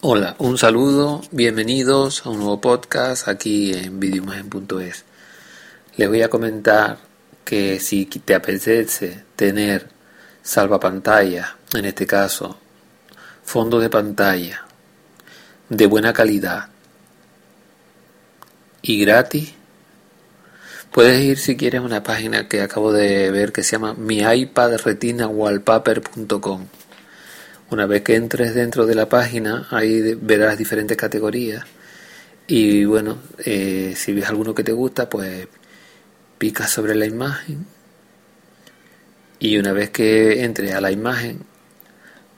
Hola, un saludo, bienvenidos a un nuevo podcast aquí en videoimagen.es. Les voy a comentar que si te apetece tener salva pantalla, en este caso fondo de pantalla de buena calidad y gratis, puedes ir si quieres a una página que acabo de ver que se llama miipadretinawallpaper.com una vez que entres dentro de la página, ahí verás diferentes categorías. Y bueno, eh, si ves alguno que te gusta, pues picas sobre la imagen. Y una vez que entres a la imagen,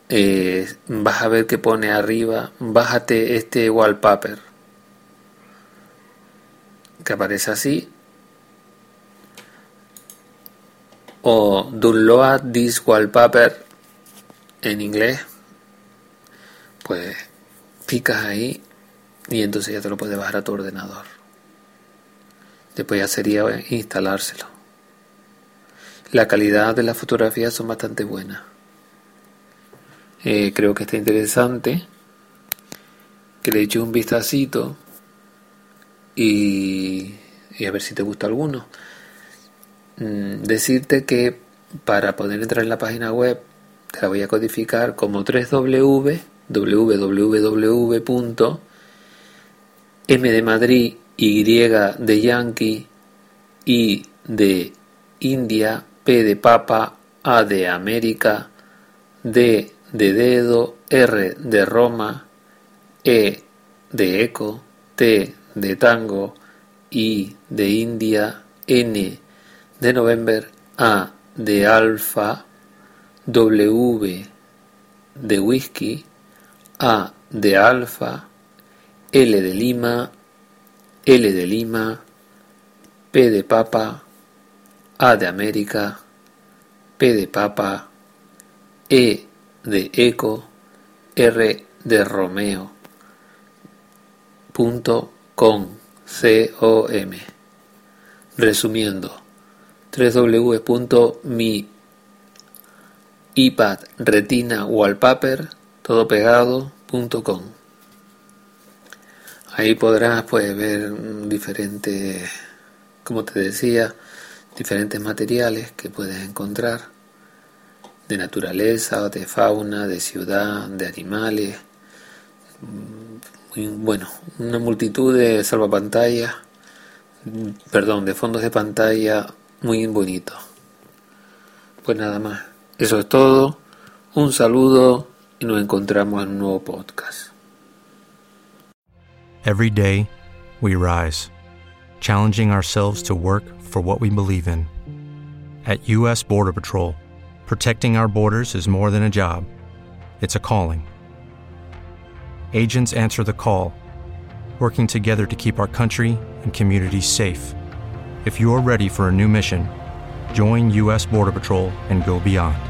eh, vas a ver que pone arriba, bájate este wallpaper. Que aparece así. O download this wallpaper en inglés, pues picas ahí y entonces ya te lo puedes bajar a tu ordenador. Después ya sería instalárselo. La calidad de las fotografías son bastante buenas. Eh, creo que está interesante que le eches un vistacito y, a ver si te gusta alguno. Mm, decirte que para poder entrar en la página web te la voy a codificar como 3W, www. M de Madrid, Y de Yankee, I de India, P de Papa, A de América, D de dedo, R de Roma, E de eco, T de tango, I de India, N de November, A de alfa, W de whisky, A de alfa, L de Lima, L de Lima, P de papa, A de América, P de papa, E de eco, R de Romeo, punto com, C-O-M. Resumiendo, www.mi iPad Retina Wallpaper, todo pegado.com. Ahí podrás pues ver diferentes, como te decía, diferentes materiales que puedes encontrar de naturaleza, de fauna, de ciudad, de animales. bueno, una multitud de salvapantallas, perdón, de fondos de pantalla muy bonito. Pues nada más. Eso es todo. Un saludo y nos encontramos en un nuevo podcast. Every day, we rise, challenging ourselves to work for what we believe in. At U.S. Border Patrol, protecting our borders is more than a job, it's a calling. Agents answer the call, working together to keep our country and communities safe. If you're ready for a new mission, join U.S. Border Patrol and go beyond.